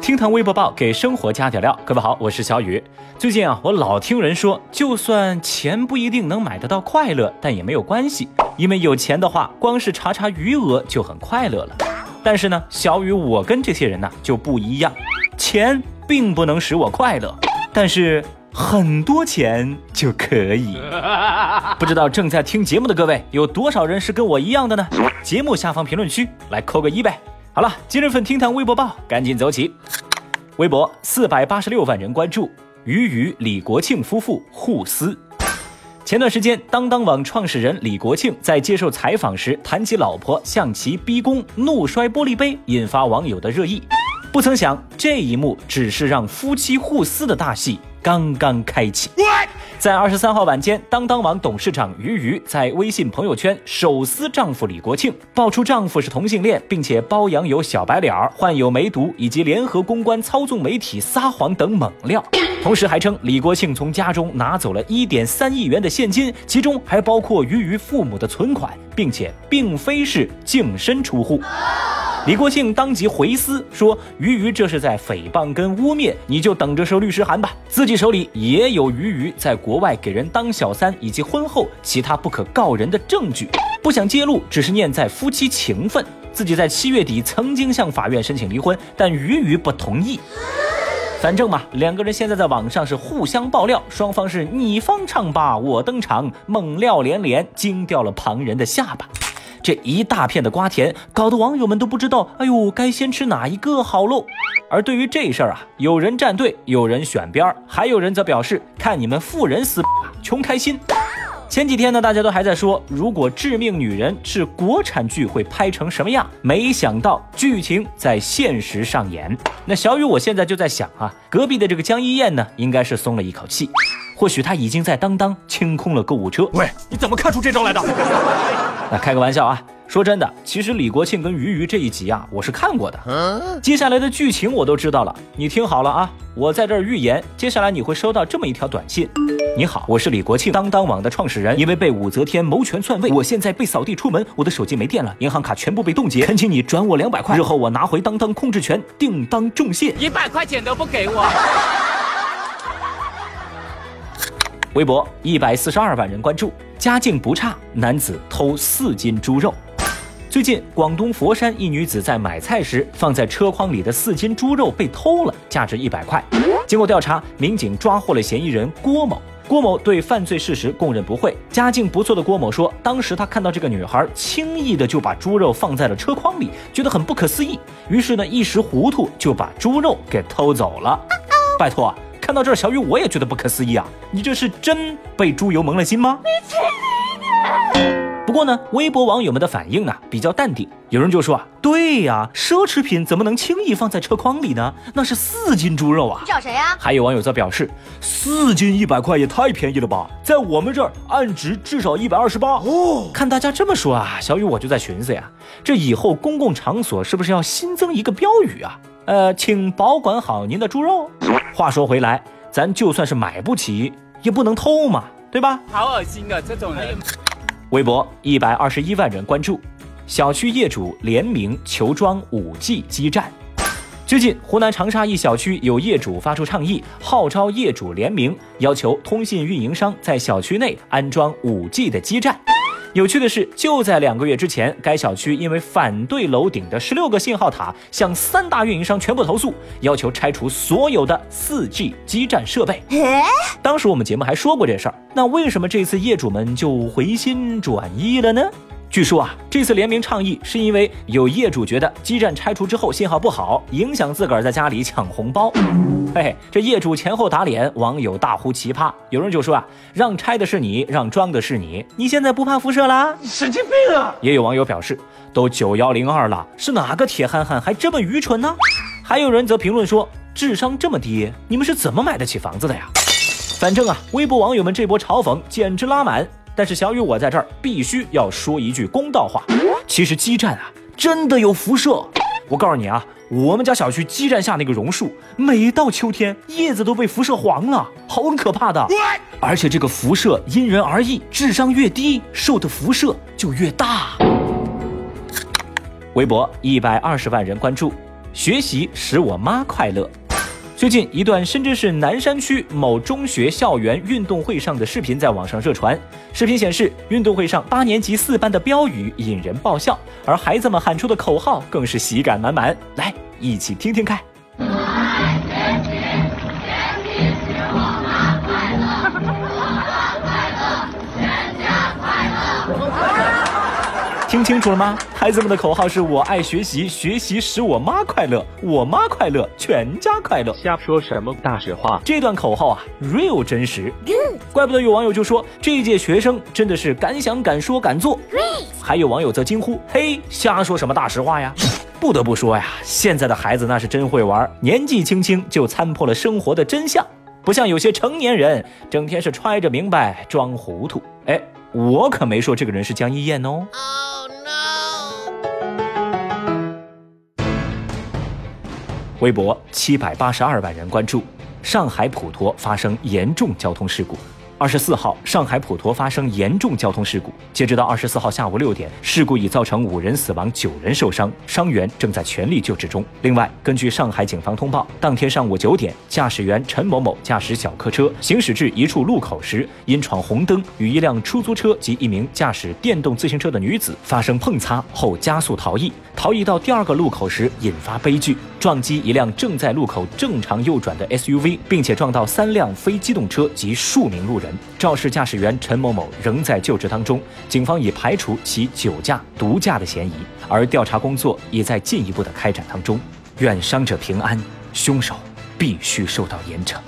听堂微博报给生活加点料。各位好，我是小雨。最近啊，我老听人说，就算钱不一定能买得到快乐，但也没有关系，因为有钱的话，光是查查余额就很快乐了。但是呢，小雨我跟这些人呢就不一样，钱并不能使我快乐，但是很多钱就可以。不知道正在听节目的各位，有多少人是跟我一样的呢？节目下方评论区来扣个一呗。好了，今日份听堂微博报赶紧走起。微博四百八十六万人关注，鱼与李国庆夫妇互撕。前段时间，当当网创始人李国庆在接受采访时谈起老婆向其逼宫，怒摔玻璃杯，引发网友的热议。不曾想，这一幕只是让夫妻互撕的大戏。刚刚开启，在二十三号晚间，当当网董事长于瑜在微信朋友圈手撕丈夫李国庆，爆出丈夫是同性恋，并且包养有小白脸儿、患有梅毒以及联合公关、操纵媒体、撒谎等猛料，同时还称李国庆从家中拿走了一点三亿元的现金，其中还包括于瑜父母的存款，并且并非是净身出户。李国庆当即回思说：“鱼鱼这是在诽谤跟污蔑，你就等着收律师函吧。自己手里也有鱼鱼在国外给人当小三以及婚后其他不可告人的证据，不想揭露，只是念在夫妻情分。自己在七月底曾经向法院申请离婚，但鱼鱼不同意。反正嘛，两个人现在在网上是互相爆料，双方是你方唱罢我登场，猛料连连，惊掉了旁人的下巴。”这一大片的瓜田，搞得网友们都不知道，哎呦，该先吃哪一个好喽。而对于这事儿啊，有人站队，有人选边儿，还有人则表示，看你们富人死，穷开心。前几天呢，大家都还在说，如果《致命女人》是国产剧，会拍成什么样？没想到剧情在现实上演。那小雨，我现在就在想啊，隔壁的这个江一燕呢，应该是松了一口气。或许他已经在当当清空了购物车。喂，你怎么看出这招来的？那开个玩笑啊！说真的，其实李国庆跟鱼鱼这一集啊，我是看过的。接下来的剧情我都知道了，你听好了啊！我在这儿预言，接下来你会收到这么一条短信：你好，我是李国庆，当当网的创始人。因为被武则天谋权篡位，我现在被扫地出门，我的手机没电了，银行卡全部被冻结，恳请你转我两百块，日后我拿回当当控制权，定当重谢。一百块钱都不给我。微博一百四十二万人关注，家境不差，男子偷四斤猪肉。最近，广东佛山一女子在买菜时，放在车筐里的四斤猪肉被偷了，价值一百块。经过调查，民警抓获了嫌疑人郭某。郭某对犯罪事实供认不讳。家境不错的郭某说，当时他看到这个女孩轻易的就把猪肉放在了车筐里，觉得很不可思议，于是呢一时糊涂就把猪肉给偷走了。拜托。看到这儿，小雨我也觉得不可思议啊！你这是真被猪油蒙了心吗？你不过呢，微博网友们的反应啊比较淡定，有人就说啊，对呀，奢侈品怎么能轻易放在车筐里呢？那是四斤猪肉啊！你找谁呀？还有网友则表示，四斤一百块也太便宜了吧，在我们这儿按值至少一百二十八哦。看大家这么说啊，小雨我就在寻思呀，这以后公共场所是不是要新增一个标语啊？呃，请保管好您的猪肉。话说回来，咱就算是买不起，也不能偷嘛，对吧？好恶心啊这种人。微博一百二十一万人关注，小区业主联名求装五 G 基站。最近，湖南长沙一小区有业主发出倡议，号召业主联名，要求通信运营商在小区内安装五 G 的基站。有趣的是，就在两个月之前，该小区因为反对楼顶的十六个信号塔，向三大运营商全部投诉，要求拆除所有的四 G 基站设备。当时我们节目还说过这事儿，那为什么这次业主们就回心转意了呢？据说啊，这次联名倡议是因为有业主觉得基站拆除之后信号不好，影响自个儿在家里抢红包。嘿嘿，这业主前后打脸，网友大呼奇葩。有人就说啊，让拆的是你，让装的是你，你现在不怕辐射啦？神经病啊！也有网友表示，都九幺零二了，是哪个铁憨憨还这么愚蠢呢？还有人则评论说，智商这么低，你们是怎么买得起房子的呀？反正啊，微博网友们这波嘲讽简直拉满。但是小雨，我在这儿必须要说一句公道话。其实基站啊，真的有辐射。我告诉你啊，我们家小区基站下那个榕树，每到秋天叶子都被辐射黄了，好可怕的。而且这个辐射因人而异，智商越低，受的辐射就越大。微博一百二十万人关注，学习使我妈快乐。最近一段深圳市南山区某中学校园运动会上的视频在网上热传。视频显示，运动会上八年级四班的标语引人爆笑，而孩子们喊出的口号更是喜感满满。来，一起听听看。听清楚了吗？孩子们的口号是我爱学习，学习使我妈快乐，我妈快乐，全家快乐。瞎说什么大实话？这段口号啊，real 真实。怪不得有网友就说这一届学生真的是敢想敢说敢做。还有网友则惊呼：嘿，瞎说什么大实话呀？不得不说呀，现在的孩子那是真会玩，年纪轻轻就参破了生活的真相，不像有些成年人整天是揣着明白装糊涂。哎，我可没说这个人是江一燕哦。微博七百八十二万人关注，上海普陀发生严重交通事故。二十四号，上海普陀发生严重交通事故。截止到二十四号下午六点，事故已造成五人死亡、九人受伤，伤员正在全力救治中。另外，根据上海警方通报，当天上午九点，驾驶员陈某某驾驶小客车行驶至一处路口时，因闯红灯，与一辆出租车及一名驾驶电动自行车的女子发生碰擦后加速逃逸。逃逸到第二个路口时，引发悲剧，撞击一辆正在路口正常右转的 SUV，并且撞到三辆非机动车及数名路人。肇事驾驶员陈某某仍在救治当中，警方已排除其酒驾、毒驾的嫌疑，而调查工作也在进一步的开展当中。愿伤者平安，凶手必须受到严惩。